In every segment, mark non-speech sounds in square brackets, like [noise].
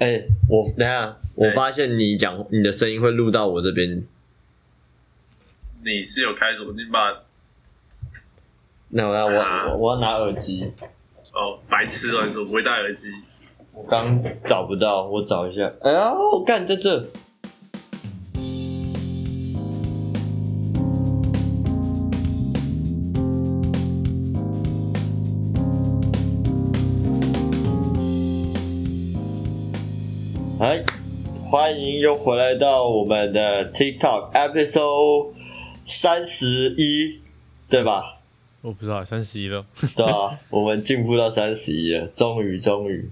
哎、我等下，我哎发现你讲你的声音会录到我这边，你是有开什么？你把那我要我我我要拿耳机，哦白痴哦，你怎么不会戴耳机？我刚找不到，我找一下。哎呀，我干在这。迎又回来到我们的 TikTok episode 三十一，对吧？我不知道，三十一了。对啊，[laughs] 我们进步到三十一了，终于终于。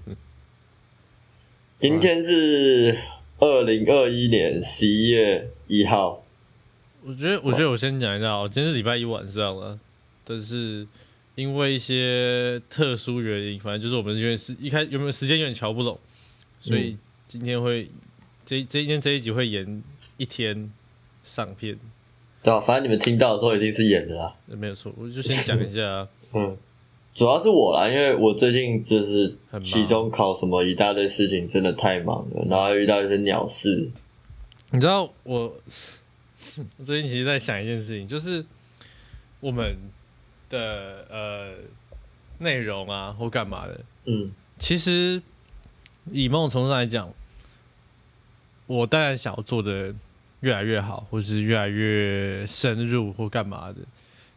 今天是二零二一年十一月一号，我觉得，我觉得我先讲一下哦，今天是礼拜一晚上了，但是因为一些特殊原因，反正就是我们因为是一开有没有时间有点瞧不拢，所以今天会这这一天这一集会延一天上片，对啊、反正你们听到的时候一定是演的啦。呃没有错，我就先讲一下，[laughs] 嗯，主要是我啦，因为我最近就是期中考什么一大堆事情，真的太忙了，然后遇到一些鸟事。你知道我我最近其实在想一件事情，就是我们的呃内容啊或干嘛的，嗯其实以某种程度上来讲，我当然想要做的越来越好，或是越来越深入或干嘛的。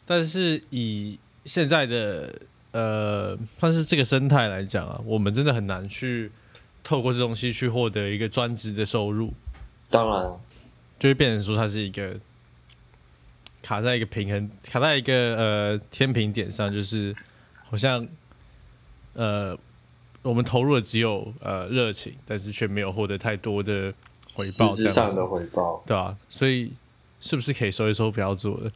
但是以现在的呃，算是这个生态来讲啊，我们真的很难去透过这东西去获得一个专职的收入，当然，就会变成说它是一个卡在一个平衡，卡在一个呃天平点上，就是好像呃我们投入的只有呃热情，但是却没有获得太多的回报，这样子质上的回报。[laughs] 对啊、所以是不是可以收一收，不要做了？[laughs]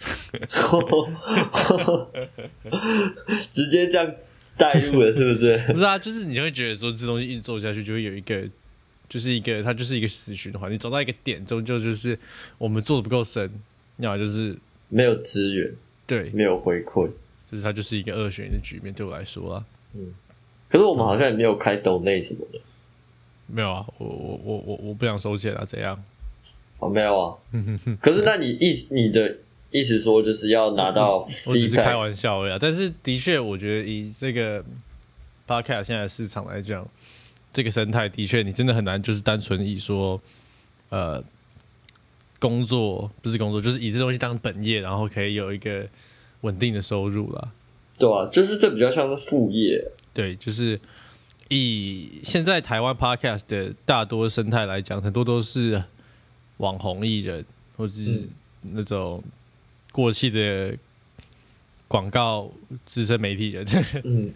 直接这样带入了，是不是？[laughs] 不是啊，就是你会觉得说这东西一直做下去，就会有一个，就是一个它就是一个死循环。你走到一个点，终究就是我们做的不够深，要么就是没有资源，对，没有回馈。就是它就是一个二选一的局面。对我来说啊，嗯可是我们好像也没有开抖内什么的，没有啊，我我我我我不想收钱啊，怎样？哦，没有啊。[laughs] 可是那你意思你的意思说就是要拿到我只是开玩笑而已啊。但是的确，我觉得以这个 podcast 现在的市场来讲，这个生态的确，你真的很难就是单纯以说，呃，工作不是工作，就是以这东西当本业，然后可以有一个稳定的收入啦。对啊，就是这比较像是副业。对，就是以现在台湾 podcast 的大多生态来讲，很多都是网红艺人，或者是嗯那种过气的广告资深媒体人，嗯，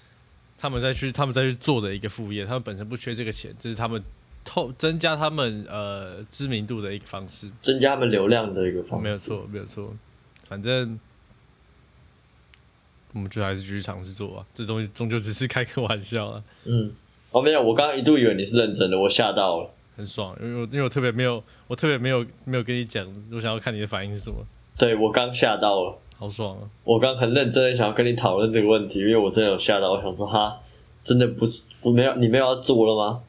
[laughs] 他们再去他们再去做的一个副业，他们本身不缺这个钱，这是他们透增加他们呃知名度的一个方式。增加他们流量的一个方式。没有。错，没有错，反正。我们就还是继续尝试做啊，这东西终究只是开个玩笑啊。嗯，哦，没有，我刚刚一度以为你是认真的，我吓到了。很爽，因为我因为我特别没有，我特别没有没有跟你讲，我想要看你的反应是什么，对我刚吓到了，好爽啊！我刚很认真的想要跟你讨论这个问题，因为我真的有吓到，我想说哈，真的不不没有你没有要做了吗？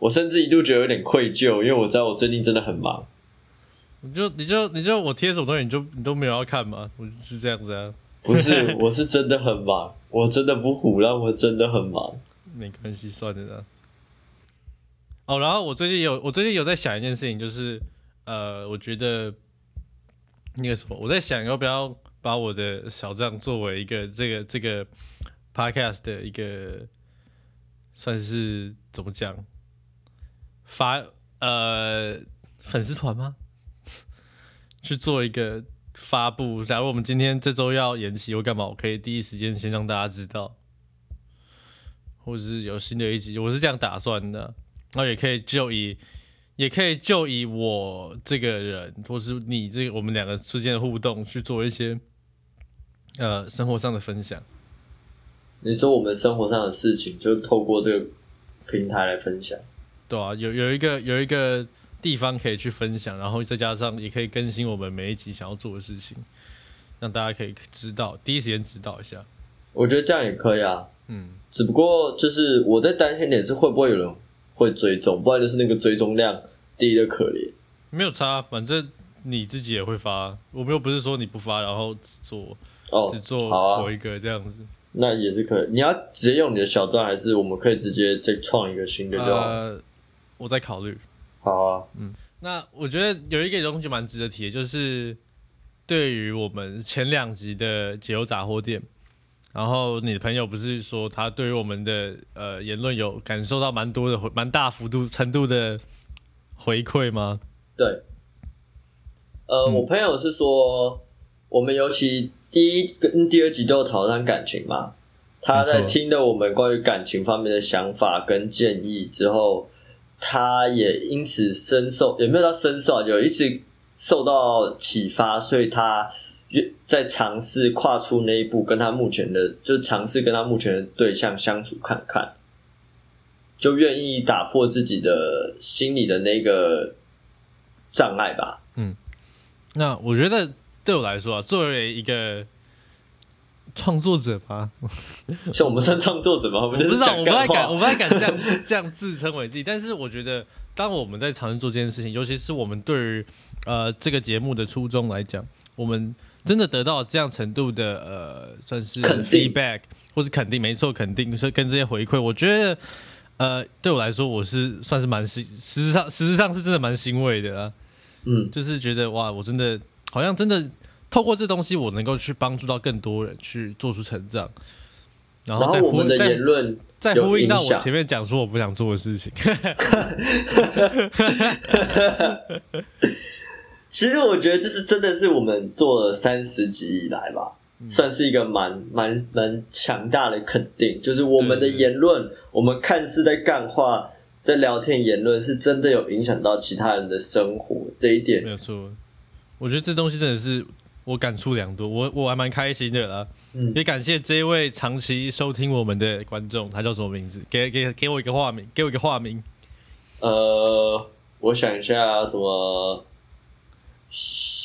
我甚至一度觉得有点愧疚，因为我知道我最近真的很忙。你就你就你就我贴什么东西，你就你都没有要看吗，我就是这样子啊，不是，我是真的很忙，我真的不胡乱，我真的很忙。没关系，算了啦。哦，然后我最近有我最近有在想一件事情，就是呃，我觉得那个什么，我在想要不要把我的小账作为一个这个这个 podcast 的一个算是怎么讲发呃粉丝团吗？去做一个发布。假如我们今天这周要延期或干嘛，我可以第一时间先让大家知道，或者是有新的一集，我是这样打算的。然后也可以就以，也可以就以我这个人，或是你这个我们两个之间的互动，去做一些呃生活上的分享。你说我们生活上的事情，就透过这个平台来分享。对啊，有有一个有一个地方可以去分享，然后再加上也可以更新我们每一集想要做的事情，让大家可以知道，第一时间知道一下。我觉得这样也可以啊。嗯，只不过就是我在担心点是会不会有人会追踪，不然就是那个追踪量低的可怜。没有差，反正你自己也会发，我们又不是说你不发，然后只做哦只，做某一个这样子。那也是可以。你要直接用你的小账，还是我们可以直接再创一个新的就好？呃，我在考虑。好啊，嗯那我觉得有一个东西蛮值得提的，就是对于我们前两集的解忧杂货店，然后你的朋友不是说他对于我们的呃言论有感受到蛮多的回蛮大幅度程度的回馈吗？对。呃，嗯我朋友是说，我们尤其第一跟第二集都有讨论感情嘛，他在没错听了我们关于感情方面的想法跟建议之后，他也因此深受，也没有到深受啊，有一直受到启发，所以他越在尝试跨出那一步，跟他目前的，就尝试跟他目前的对象相处看看，就愿意打破自己的心里的那个障碍吧。嗯那我觉得对我来说啊，作为一个创作者吧，[laughs] 像我们算创作者吗？我不知道，我不太敢，我。不太敢这样 [laughs] 这样自称为自己。但是我觉得，当我们在尝试做这件事情，尤其是我们对于呃这个节目的初衷来讲，我们真的得到这样程度的呃算是 feedback 或是肯定，没错，肯定，所以跟这些回馈，我觉得呃对我来说，我是算是蛮欣，事实上事实上是真的蛮欣慰的啊。嗯，就是觉得哇，我真的好像真的透过这东西，我能够去帮助到更多人去做出成长，然然后再我们的再言论有再呼应到我前面讲说我不想做的事情。[laughs] 其实我觉得这是真的是我们做了三十集以来吧，嗯算是一个蛮蛮蛮强大的肯定。就是我们的言论，我们看似在干话，在聊天言论，是真的有影响到其他人的生活。这一点没，有错，我觉得这东西真的是我感触良多，我我还蛮开心的啦。嗯也感谢这一位长期收听我们的观众，他叫什么名字？给给给我一个化名，给我一个化名。呃，我想一下怎么，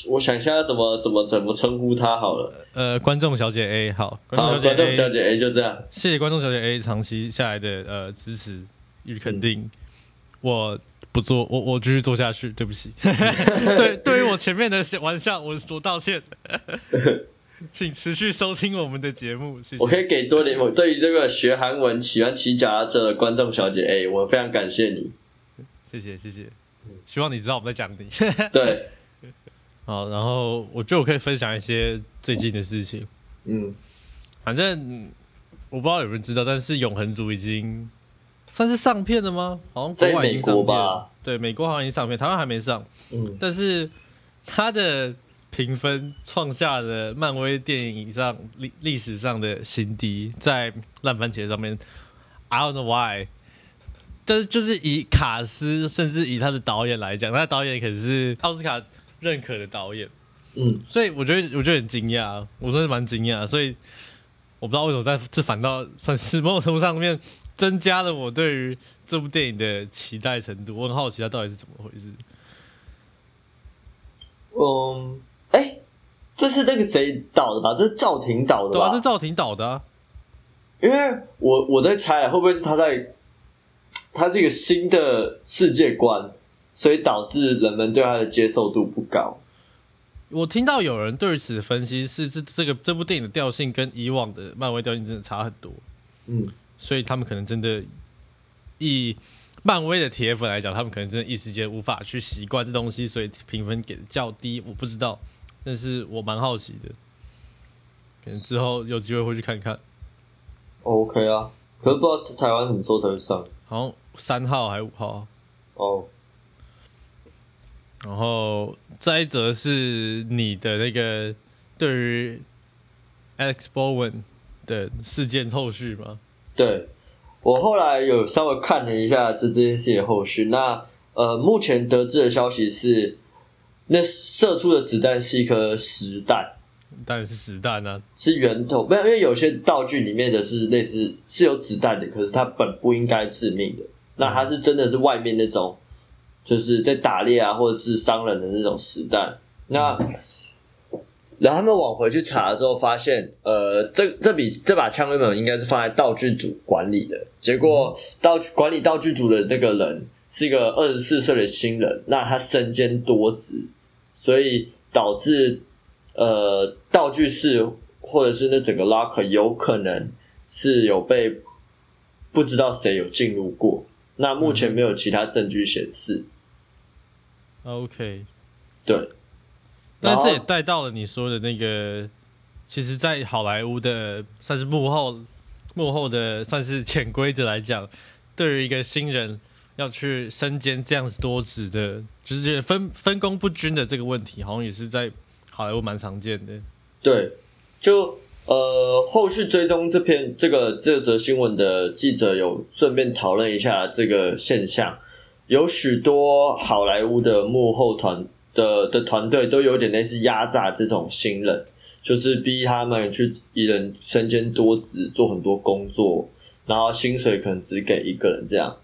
我想一下怎么怎么怎么称呼他好了。呃，观众小姐 A，好，观众小姐 A 就这样。谢谢观众小姐 A 长期下来的呃支持与肯定，我不做，我我继续做下去，对不起，[laughs] 对，对于我前面的玩笑，我我道歉，[laughs] 请持续收听我们的节目，谢谢。我可以给多点，我对于这个学韩文、喜欢骑脚踏车的观众小姐 A，我非常感谢你。谢谢谢谢，希望你知道我们在讲你。[laughs] 对，好，然后我觉得我可以分享一些最近的事情，嗯，反正嗯我不知道有没有人知道，但是永恒族已经算是上片了吗？好像国外已经上片了。吧，对，美国好像已经上片，台湾还没上。嗯，但是它的评分创下了漫威电影上历历史上的新低，在烂番茄上面，I don't know why。但是就是以卡斯，甚至以他的导演来讲，他的导演可是奥斯卡认可的导演，嗯，所以我觉得我觉得很惊讶，我真的蛮惊讶，所以我不知道为什么在这反倒算是某种程度上面增加了我对于这部电影的期待程度，我很好奇它到底是怎么回事。嗯，哎、这是那个谁导的吧？这是赵婷导的对啊，吧？是赵婷导的啊。因为我我在猜，会不会是他在，他是一个新的世界观，所以导致人们对他的接受度不高。我听到有人对于此分析是这这个这部电影的调性跟以往的漫威调性真的差很多，嗯，所以他们可能真的以漫威的铁粉来讲，他们可能真的一时间无法去习惯这东西，所以评分给的较低。我不知道，但是我蛮好奇的，可能之后有机会会去看看。OK 啊，可是不知道台湾什么时候才会上好像三号还五号，哦。然后再一则是你的那个对于 Alex Bowen 的事件后续吗？对，我后来有稍微看了一下这这件事情的后续。那呃，目前得知的消息是，那射出的子弹是一颗实弹，当然是实弹啊，是源头。没有，因为有些道具里面的是类似是有子弹的，可是它本不应该致命的。那它是真的是外面那种，就是在打猎啊或者是伤人的那种实弹。那然后他们往回去查了之后，发现，呃，这这笔这把枪原本应该是放在道具组管理的，结果道具管理道具组的那个人是一个二十四岁的新人，那他身兼多职，所以导致呃道具室或者是那整个 locker 有可能是有被不知道谁有进入过，那目前没有其他证据显示，OK，对。那这也带到了你说的那个，其实，在好莱坞的算是幕后幕后的算是潜规则来讲，对于一个新人要去身兼这样子多职的，就是分分工不均的这个问题，好像也是在好莱坞蛮常见的。对，就呃，后续追踪这篇这个这则新闻的记者有顺便讨论一下这个现象，有许多好莱坞的幕后团的的团队都有点类似压榨这种新人，就是逼他们去一人身兼多职，做很多工作，然后薪水可能只给一个人这样。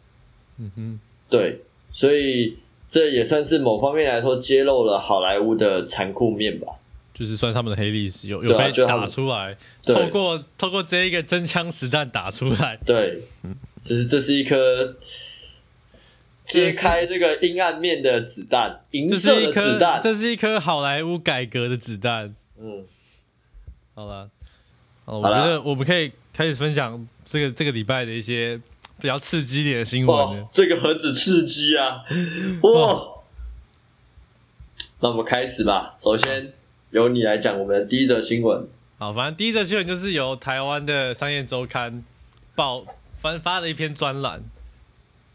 嗯哼，对，所以这也算是某方面来说揭露了好莱坞的残酷面吧。就是算他们的黑历史，有有被打出来，对透过透过这一个真枪实弹打出来。对，就是这是一颗揭开这个阴暗面的子弹，银这色的子是一颗，弹。这是一颗好莱坞改革的子弹。嗯，好了，好，我觉得我们可以开始分享这个这个礼拜的一些比较刺激一点的新闻了。，这个何止刺激啊！哇，那我们开始吧。首先由你来讲我们的第一则新闻。好，反正第一则新闻就是由台湾的商业周刊报翻发了一篇专栏，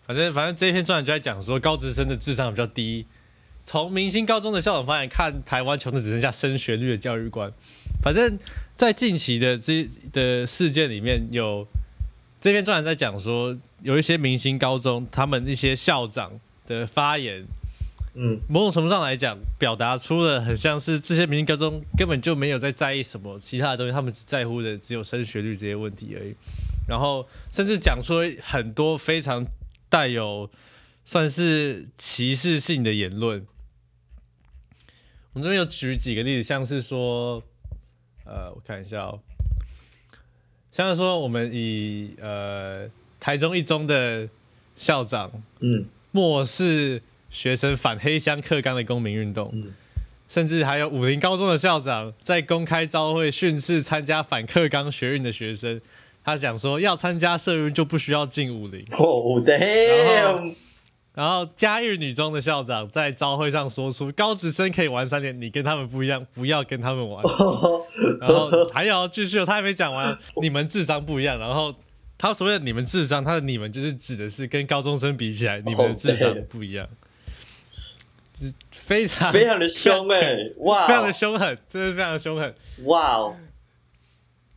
反正反正这篇专栏就在讲说高职生的智商比较低。从明星高中的校长方面看，台湾穷的只剩下升学率的教育观。反正，在近期的这的事件里面有这篇专栏在讲说，有一些明星高中他们一些校长的发言，嗯，某种程度上来讲，表达出了很像是这些明星高中根本就没有在在意什么其他的东西，他们只在乎的只有升学率这些问题而已。然后甚至讲出很多非常带有算是歧视性的言论。我们这边有举几个例子，像是说，呃，我看一下哦，像是说我们以呃台中一中的校长嗯，漠视学生反黑箱课纲的公民运动，嗯甚至还有武林高中的校长在公开招会训斥参加反课纲学运的学生。他讲说，要参加社运就不需要进武林。哦，damn，然后嘉义女中的校长在招会上说出，高职生可以玩三年，你跟他们不一样，不要跟他们玩。[laughs] 然后还有继续，他还没讲完，你们智商不一样。然后他所谓的你们智商，他的你们就是指的是跟高中生比起来，你们的智商不一样，就是非常非常的凶哎、哇，[laughs] 非常的凶狠，真的非常的凶狠。哇哦，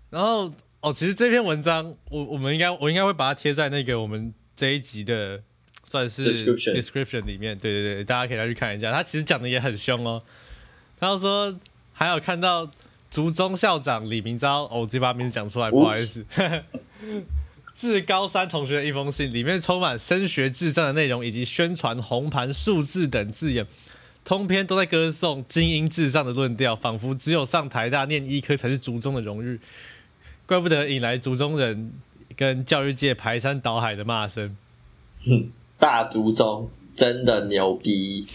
然后哦，其实这篇文章我我们应该我应该会把它贴在那个我们这一集的算是 Description description 里面，对对对，大家可以来去看一下。他其实讲的也很凶哦。然后说还有看到竹中校长李明昭，哦，我直接把名字讲出来，不好意思。[laughs] 致高三同学的一封信，里面充满升学至上的内容，以及宣传红盘数字等字眼，通篇都在歌颂精英至上的论调，仿佛只有上台大念医科才是族中的荣誉。怪不得引来族中人跟教育界排山倒海的骂声。哼大族中真的牛逼，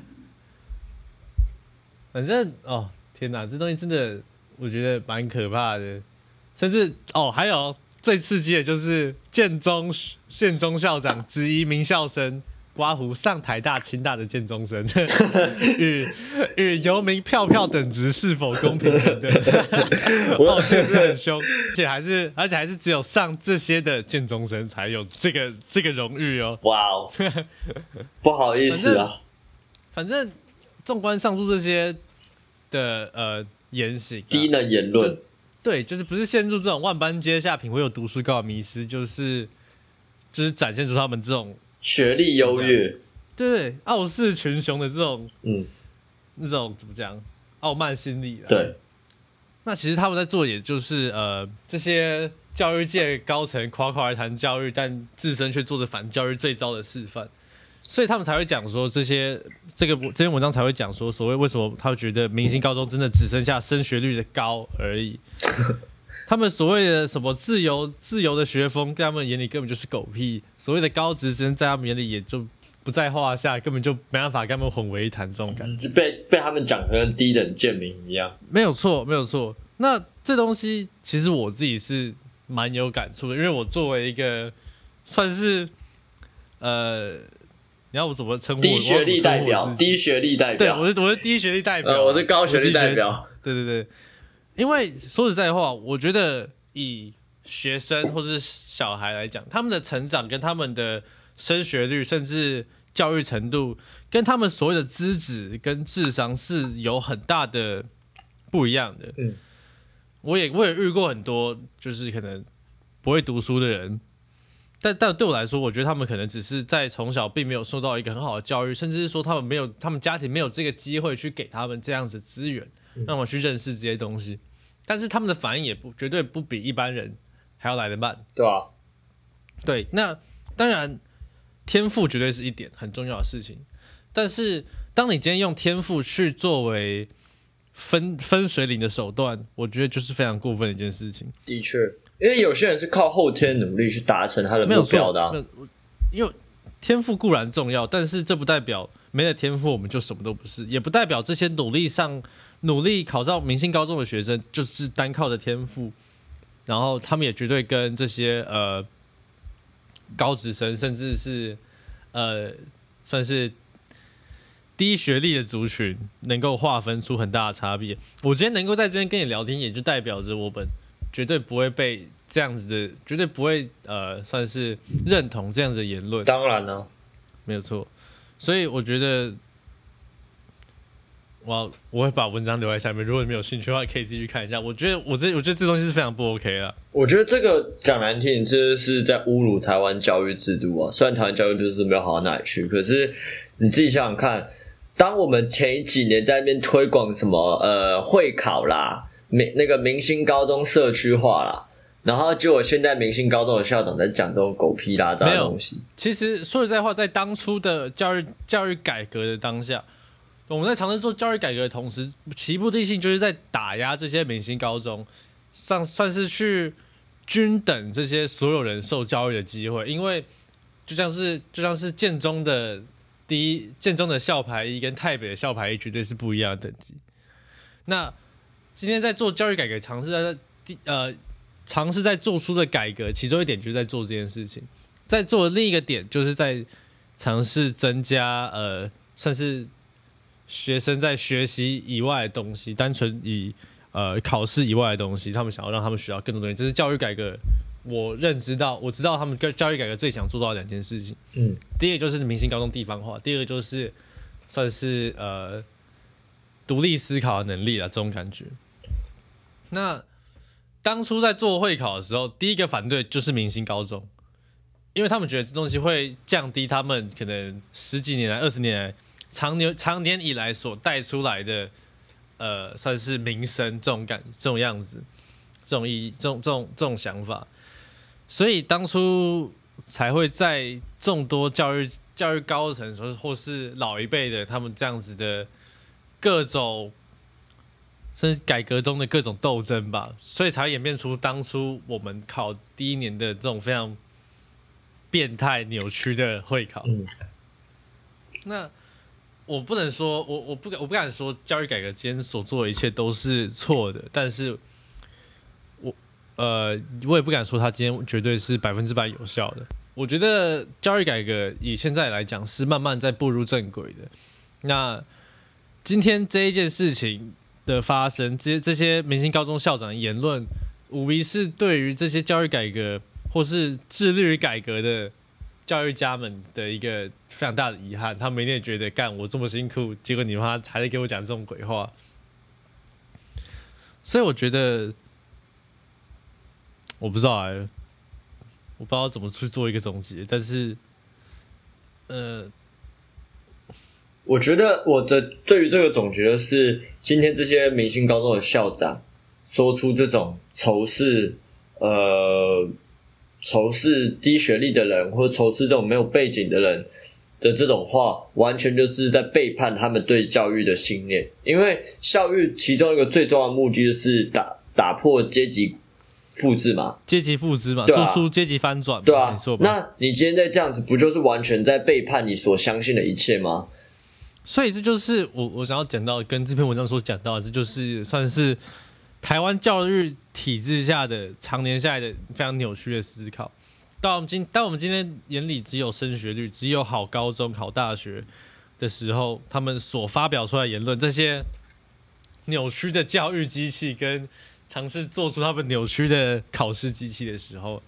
[laughs] 反正哦，天哪，这东西真的我觉得蛮可怕的。甚至哦，还有最刺激的就是建中县中校长质疑名校生刮胡上台大、清大的建中生 [laughs] 与与游民票票等值是否公平平等。哦，确实很凶，而且还是而且还是只有上这些的建中生才有这个这个荣誉哦。哇哦，[laughs] 不好意思啊，反正纵观上述这些的呃言行、啊，低能言论，对，就是不是陷入这种万般皆下品，唯有读书高的迷思，就是就是展现出他们这种学历优越，对对傲视群雄的这种嗯，那种怎么讲傲慢心理啦。对，那其实他们在做，也就是呃这些教育界高层夸夸而谈教育，但自身却做着反教育最糟的示范。所以他们才会讲说这些这个这篇文章才会讲说，所谓为什么他会觉得明星高中真的只剩下升学率的高而已。他们所谓的什么自由自由的学风，在他们眼里根本就是狗屁。所谓的高职生，在他们眼里也就不在话下，根本就没办法跟他们混为一谈。这种感觉被被他们讲的跟低等贱民一样。没有错，没有错。那这东西其实我自己是蛮有感触的，因为我作为一个算是呃，你要我怎么称呼？低学历代表，低学历代表。对，我是我是低学历代表，我是高学历代表。对对对。因为说实在话，我觉得以学生或者是小孩来讲，他们的成长跟他们的升学率，甚至教育程度，跟他们所谓的资质跟智商是有很大的不一样的。嗯，我也我也遇过很多就是可能不会读书的人，但但对我来说，我觉得他们可能只是在从小并没有受到一个很好的教育，甚至是说他们没有他们家庭没有这个机会去给他们这样子资源。让我去认识这些东西，但是他们的反应也不绝对不比一般人还要来得慢，对啊，对，那当然天赋绝对是一点很重要的事情，但是当你今天用天赋去作为分分水岭的手段，我觉得就是非常过分的一件事情。的确，因为有些人是靠后天努力去达成他的目标的，因为天赋固然重要，但是这不代表没了天赋我们就什么都不是，也不代表这些努力上。努力考上明星高中的学生，就是单靠的天赋，然后他们也绝对跟这些呃高职生，甚至是呃算是低学历的族群，能够划分出很大的差别。我今天能够在这边跟你聊天，也就代表着我们绝对不会被这样子的，绝对不会呃算是认同这样子的言论。当然了，没有错。所以我觉得。我我会把文章留在下面，如果你没有兴趣的话，可以继续看一下。我觉得我这我觉得这东西是非常不 OK 的。我觉得这个讲难听，这是在侮辱台湾教育制度啊。虽然台湾教育制度没有好到哪里去，可是你自己想想看，当我们前几年在那边推广什么呃会考啦，明那个明星高中社区化啦，然后就我现在明星高中的校长在讲这种狗屁拉杂的东西。其实说实在话，在当初的教育教育改革的当下。我们在尝试做教育改革的同时，其目的性就是在打压这些明星高中，上算是去均等这些所有人受教育的机会。因为就像是就像是建中的第一建中的校牌一跟台北的校牌一绝对是不一样的等级。那今天在做教育改革，尝试在第呃尝试在做出的改革，其中一点就是在做这件事情，在做的另一个点就是在尝试增加呃算是。学生在学习以外的东西，单纯以呃考试以外的东西，他们想要让他们学到更多东西，这是教育改革。我认知到，我知道他们跟教育改革最想做到两件事情。嗯，第一个就是明星高中地方化，第二个就是算是呃独立思考的能力了，这种感觉。那当初在做会考的时候，第一个反对就是明星高中，因为他们觉得这东西会降低他们可能十几年来、二十年来。长年长年以来所带出来的，呃，算是名声这种感这种样子，这种意这种这种这种想法，所以当初才会在众多教育教育高层，或或是老一辈的他们这样子的各种，甚至改革中的各种斗争吧，所以才演变出当初我们考第一年的这种非常变态扭曲的会考。嗯，那。我不能说，我我不敢，我不敢说教育改革今天所做的一切都是错的，但是，我呃，我也不敢说他今天绝对是百分之百有效的。我觉得教育改革以现在来讲是慢慢在步入正轨的。那今天这一件事情的发生，这这些明星高中校长的言论，无疑是对于这些教育改革或是致力于改革的教育家们的一个。非常大的遗憾，他们一定觉得干我这么辛苦，结果你妈还在给我讲这种鬼话，所以我觉得我不知道哎，我不知道怎么去做一个总结，但是，呃，我觉得我的对于这个总结是，今天这些明星高中的校长说出这种仇视，呃，仇视低学历的人，或者仇视这种没有背景的人。的这种话，完全就是在背叛他们对教育的信念。因为教育其中一个最重要的目的就是打打破阶级复制嘛，阶级复制嘛，对啊做出阶级翻转嘛，对啊？那你今天在这样子，不就是完全在背叛你所相信的一切吗？所以这就是我我想要讲到跟这篇文章所讲到的，这就是算是台湾教育体制下的常年下来的非常扭曲的思考。到我们今当我们今天眼里只有升学率，只有好高中、好大学的时候，他们所发表出来言论，这些扭曲的教育机器跟尝试做出他们扭曲的考试机器的时候，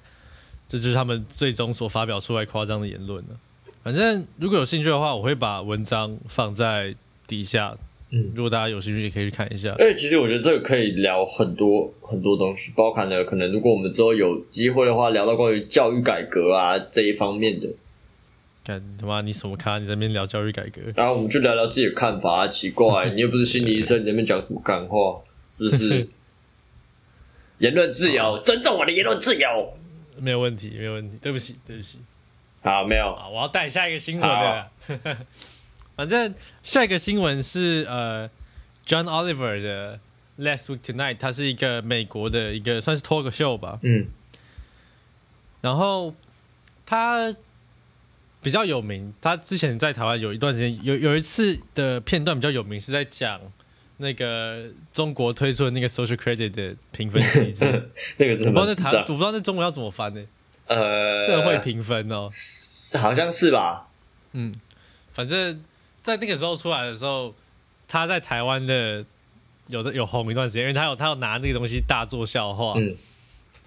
这就是他们最终所发表出来夸张的言论了。反正如果有兴趣的话，我会把文章放在底下。嗯如果大家有兴趣，也可以去看一下。而且其实我觉得这个可以聊很多很多东西，包含了可能如果我们之后有机会的话，聊到关于教育改革啊这一方面的，干他妈你什么咖？你在那边聊教育改革？然后我们就聊聊自己的看法啊。奇怪，[laughs] 你又不是心理医生，你在那边讲什么干话？是不是？[laughs] 言论自由，尊重我的言论自由。没有问题，没有问题。对不起，对不起。好，没有，好，我要带下一个新闻的。[laughs] 反正下一个新闻是呃，John Oliver 的 Last Week Tonight，它是一个美国的一个算是 talk show 吧。嗯然后他比较有名，他之前在台湾有一段时间有有一次的片段比较有名，是在讲那个中国推出的那个 social credit 的评分机制。[laughs] 那个真我不知道那台，我。不知道那中文要怎么翻呢、呃，社会评分哦，好像是吧？嗯，反正在那个时候出来的时候，他在台湾的有的有红一段时间，因为他有他有拿那个东西大做笑话。嗯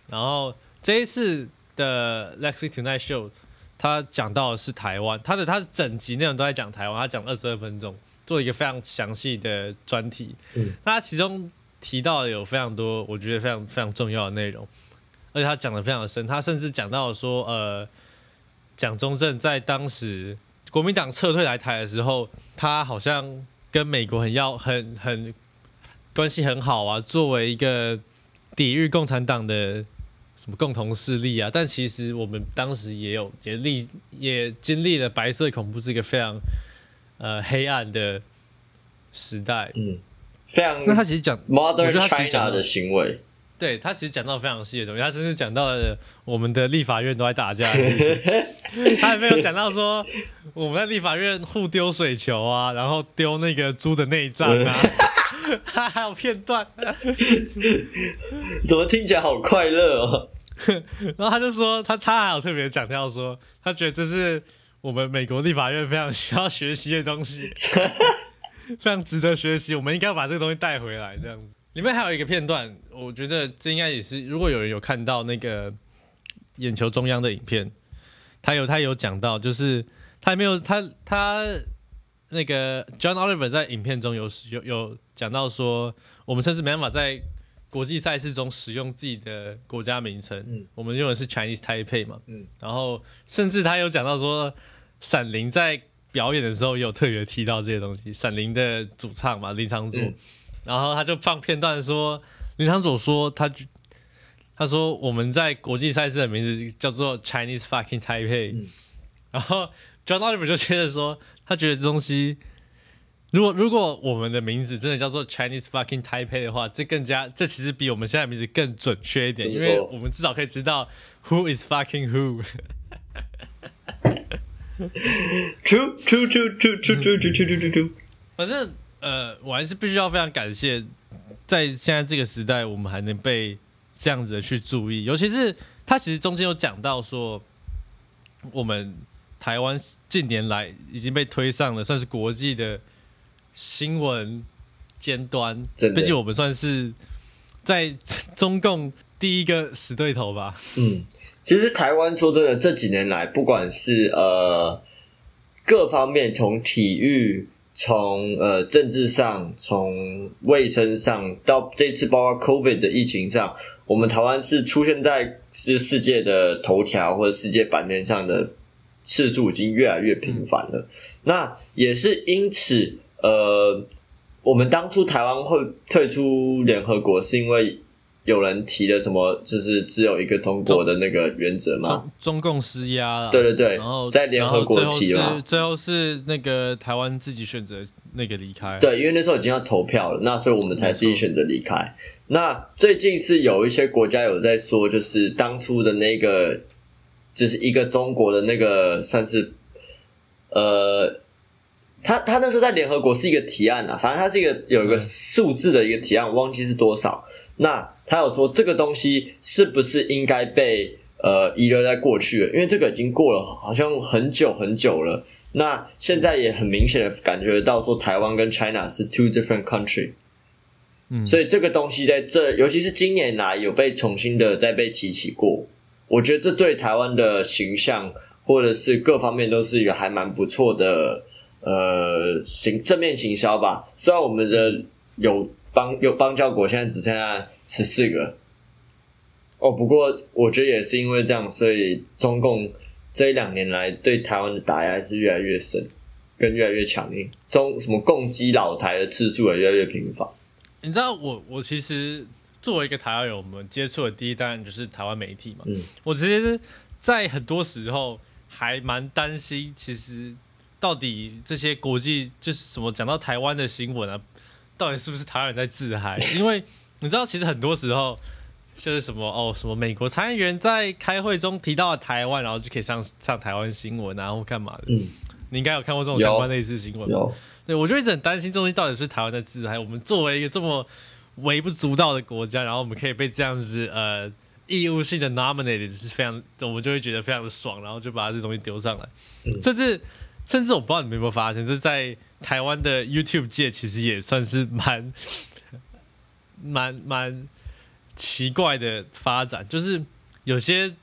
然后这一次的 Lexi Tonight Show，他讲到的是台湾，他的他整集内容都在讲台湾，他讲二十二分钟，做一个非常详细的专题。嗯，那他其中提到的有非常多，我觉得非常非常重要的内容，而且他讲的非常的深，他甚至讲到说，呃，蒋中正在当时国民党撤退来台的时候，他好像跟美国很要很很关系很好啊，作为一个抵御共产党的什么共同势力啊，但其实我们当时也有也历也经历了白色恐怖是一个非常呃黑暗的时代。嗯，非常那他其实讲，我 modern 觉得他其实讲 China 的行为。对他其实讲到非常细的东西，他甚至讲到了我们的立法院都在打架的事情，[laughs] 他还没有讲到说我们在立法院互丢水球啊，然后丢那个猪的内脏啊，他 [laughs] 还有片段，怎么听起来好快乐哦？[laughs] 然后他就说他他还有特别讲到说，他觉得这是我们美国立法院非常需要学习的东西，非常值得学习，我们应该把这个东西带回来这样子。里面还有一个片段，我觉得这应该也是，如果有人有看到那个眼球中央的影片，他有他有讲到，就是他还没有他他那个 John Oliver 在影片中有使有有讲到说，我们甚至没办法在国际赛事中使用自己的国家名称，嗯。我们用的是 Chinese Taipei 嘛，嗯。然后甚至他有讲到说，闪灵在表演的时候也有特别提到这些东西，闪灵的主唱嘛林长佐，嗯然后他就放片段说，林长佐说他他说我们在国际赛事的名字叫做 Chinese fucking Taipei，、嗯然后 John Oliver 就觉得说，他觉得这东西。如果如果我们的名字真的叫做 Chinese fucking Taipei 的话，这更加这其实比我们现在的名字更准确一点，因为我们至少可以知道 who is fucking who。True, true, true, true, true, true, true, true, true, true. 反正呃，我还是必须要非常感谢，在现在这个时代，我们还能被这样子的去注意，尤其是他其实中间有讲到说，我们台湾近年来已经被推上了算是国际的新闻尖端，真的毕竟我们算是在中共第一个死对头吧。嗯，其实台湾说真的，这几年来，不管是呃各方面，从体育、从呃政治上、从卫生上，到这次包括 COVID 的疫情上，我们台湾是出现在是世界的头条或者世界版面上的次数已经越来越频繁了。那也是因此，呃，我们当初台湾会退出联合国，是因为有人提了什么，就是只有一个中国的那个原则嘛？中中共施压了，对对对然后在联合国提了最后是最后是那个台湾自己选择那个离开，，对，因为那时候已经要投票了，那所以我们才自己选择离开。那最近是有一些国家有在说，就是当初的那个，就是一个中国的那个，算是呃，他他那时候在联合国是一个提案啊，反正他是一个有一个嗯数字的一个提案，我忘记是多少。那他有说这个东西是不是应该被呃遗留在过去了？因为这个已经过了好像很久很久了。那现在也很明显的感觉到说，台湾跟 China 是 two different country，嗯，所以这个东西在这，尤其是今年来有被重新的再被提起过。我觉得这对台湾的形象或者是各方面都是一个还蛮不错的呃行正面行销吧。虽然我们的有邦有邦交国现在只剩下十四个，哦，不过我觉得也是因为这样，所以中共这一两年来对台湾的打压是越来越深，跟越来越强硬，中什么攻击老台的次数也越来越频繁。你知道我我其实作为一个台湾人，我们接触的第一当然就是台湾媒体嘛。嗯，我其实，在很多时候还蛮担心，其实到底这些国际就是什么讲到台湾的新闻啊，到底是不是台湾人在自嗨？[laughs] 因为你知道，其实很多时候就是什么哦，什么美国参议员在开会中提到了台湾，然后就可以上上台湾新闻啊，或干嘛的。嗯，你应该有看过这种有相关类似新闻。对，我就一直很担心这东西到底是台湾在自嗨。我们作为一个这么微不足道的国家，然后我们可以被这样子呃义务性的 nominated 是非常，我们就会觉得非常的爽，然后就把这东西丢上来。嗯甚至甚至我不知道你们有没有发现，就是在台湾的 YouTube 界其实也算是蛮蛮蛮奇怪的发展，就是有些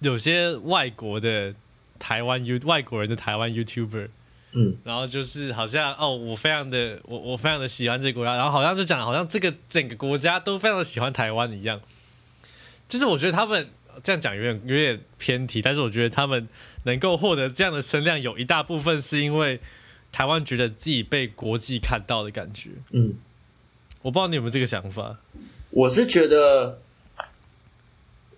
有些外国的台湾 You 外国人的台湾 YouTuber。嗯，然后就是好像哦，我非常的我我非常的喜欢这个国家，然后好像就讲好像这个整个国家都非常的喜欢台湾一样。就是我觉得他们这样讲有点有点偏题，但是我觉得他们能够获得这样的声量，有一大部分是因为台湾觉得自己被国际看到的感觉。嗯，我不知道你有没有这个想法？我是觉得，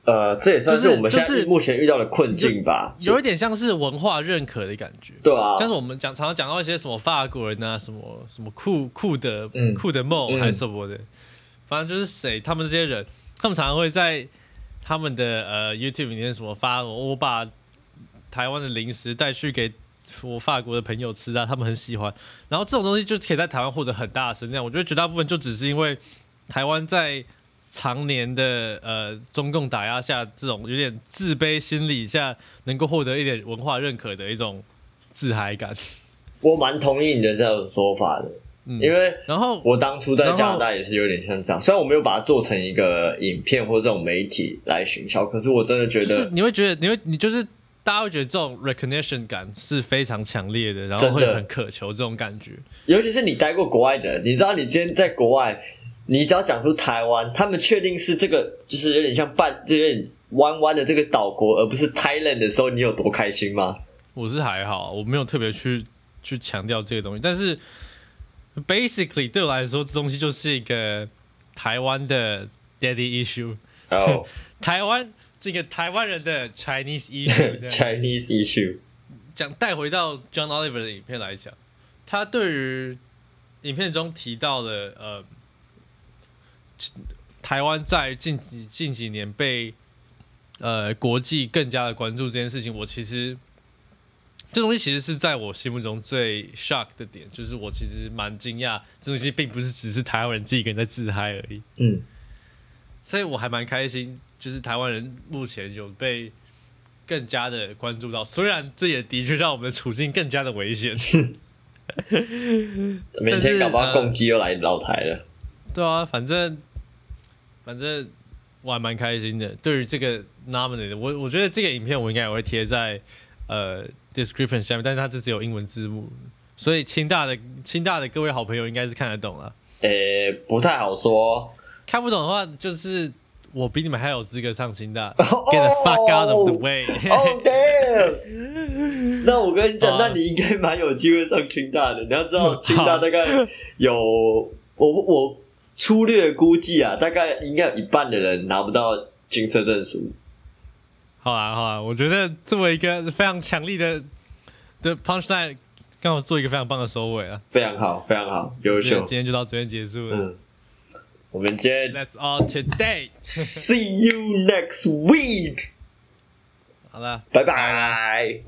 呃，这也算是就是我们现在目前遇到的困境吧。有一点像是文化认可的感觉。对啊，像是我们讲常常讲到一些什么法国人啊，什么什么酷酷的、嗯酷的梦嗯还是什么的，反正就是谁，他们这些人，他们常常会在他们的呃 YouTube 里面什么发，我把台湾的零食带去给我法国的朋友吃啊，他们很喜欢。然后这种东西就可以在台湾获得很大的声量。我觉得绝大部分就只是因为台湾在常年的呃中共打压下，这种有点自卑心理下，能够获得一点文化认可的一种自嗨感。我蛮同意你的这种说法的，嗯，因为然后我当初在加拿大也是有点像这样，虽然我没有把它做成一个影片或这种媒体来行销，可是我真的觉就是得你会觉得，你会你就是大家会觉得这种 recognition 感是非常强烈的，然后会很渴求这种感觉。尤其是你待过国外的人，你知道你今天在国外，你只要讲出台湾，他们确定是这个，就是有点像半，就有点弯弯的这个岛国，而不是 Thailand 的时候，你有多开心吗？我是还好，我没有特别去去强调这个东西，但是 basically 对我来说，这东西就是一个台湾的 daddy issue，哦、[laughs] 台湾这个台湾人的 Chinese issue，Chinese [laughs] issue，讲带回到 John Oliver 的影片来讲，他对于影片中提到的呃，台湾在近几近几年被呃国际更加的关注这件事情，我其实这东西其实是在我心目中最 shock 的点，就是我其实蛮惊讶，这东西并不是只是台湾人自己一个人在自嗨而已，嗯，所以我还蛮开心，就是台湾人目前有被更加的关注到，虽然这也的确让我们的处境更加的危险。[laughs] 明天搞不好共机又来老台了。对啊，反正反正我还蛮开心的。对于这个 nominated，我我觉得这个影片我应该也会贴在呃 description 下面，但是它这只有英文字幕，所以清大的清大的各位好朋友应该是看得懂了。诶、不太好说。看不懂的话，就是我比你们还有资格上清大。[laughs] 哦 Get the fuck out of the way！OK，[laughs] 那我跟你讲，那你应该蛮有机会上清大的。你要知道，清大大概有我我粗略估计啊，大概应该有一半的人拿不到金色证书。好啊，好啊，我觉得作为一个非常强力的的 punchline，刚好做一个非常棒的收尾啊。非常好，非常好，优今天秀。今天就到这边结束了。嗯，我们今天 That's all today。see you next week，好了，拜拜。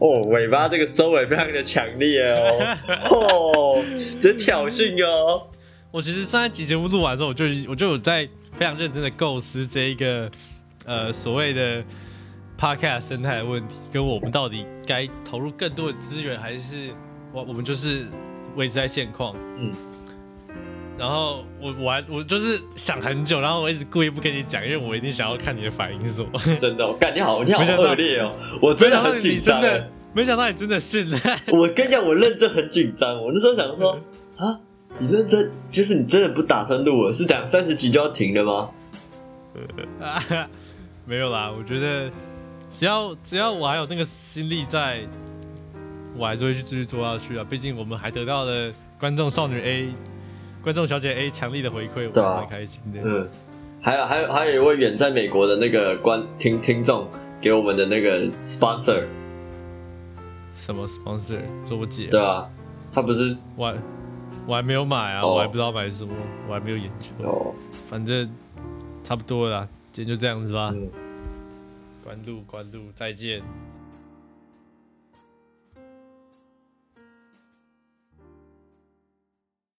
哦，尾巴这个收尾非常的强烈哦，[laughs] 哦，这挑衅哦，我其实上一集节目录完之后，我就我就有在非常认真的构思这一个呃所谓的 podcast 生态的问题，跟我们到底该投入更多的资源，还是我我们就是维持在现况。嗯。然后我我还我就是想很久，然后我一直故意不跟你讲，因为我一定想要看你的反应是什么。真的，我感觉好，你好恶劣哦，我真的很紧张的，没想到你真的信赖。我跟你讲，我认真很紧张。我那时候想说，啊，你认真，就是你真的不打算录了？是讲三十集就要停了吗？[laughs] 没有啦，我觉得只要只要我还有那个心力在，我还是会去继续做下去啊。毕竟我们还得到了观众少女 A、观众小姐 A 强力的回馈，我对啊蛮开心的。嗯，还有还有还有一位远在美国的那个观听听众给我们的那个 sponsor，什么 sponsor？说我姐，对啊，他不是我还我还没有买啊，哦我还不知道买什么，我还没有研究。哦，反正差不多了啦，今天就这样子吧。嗯，关注关注，再见。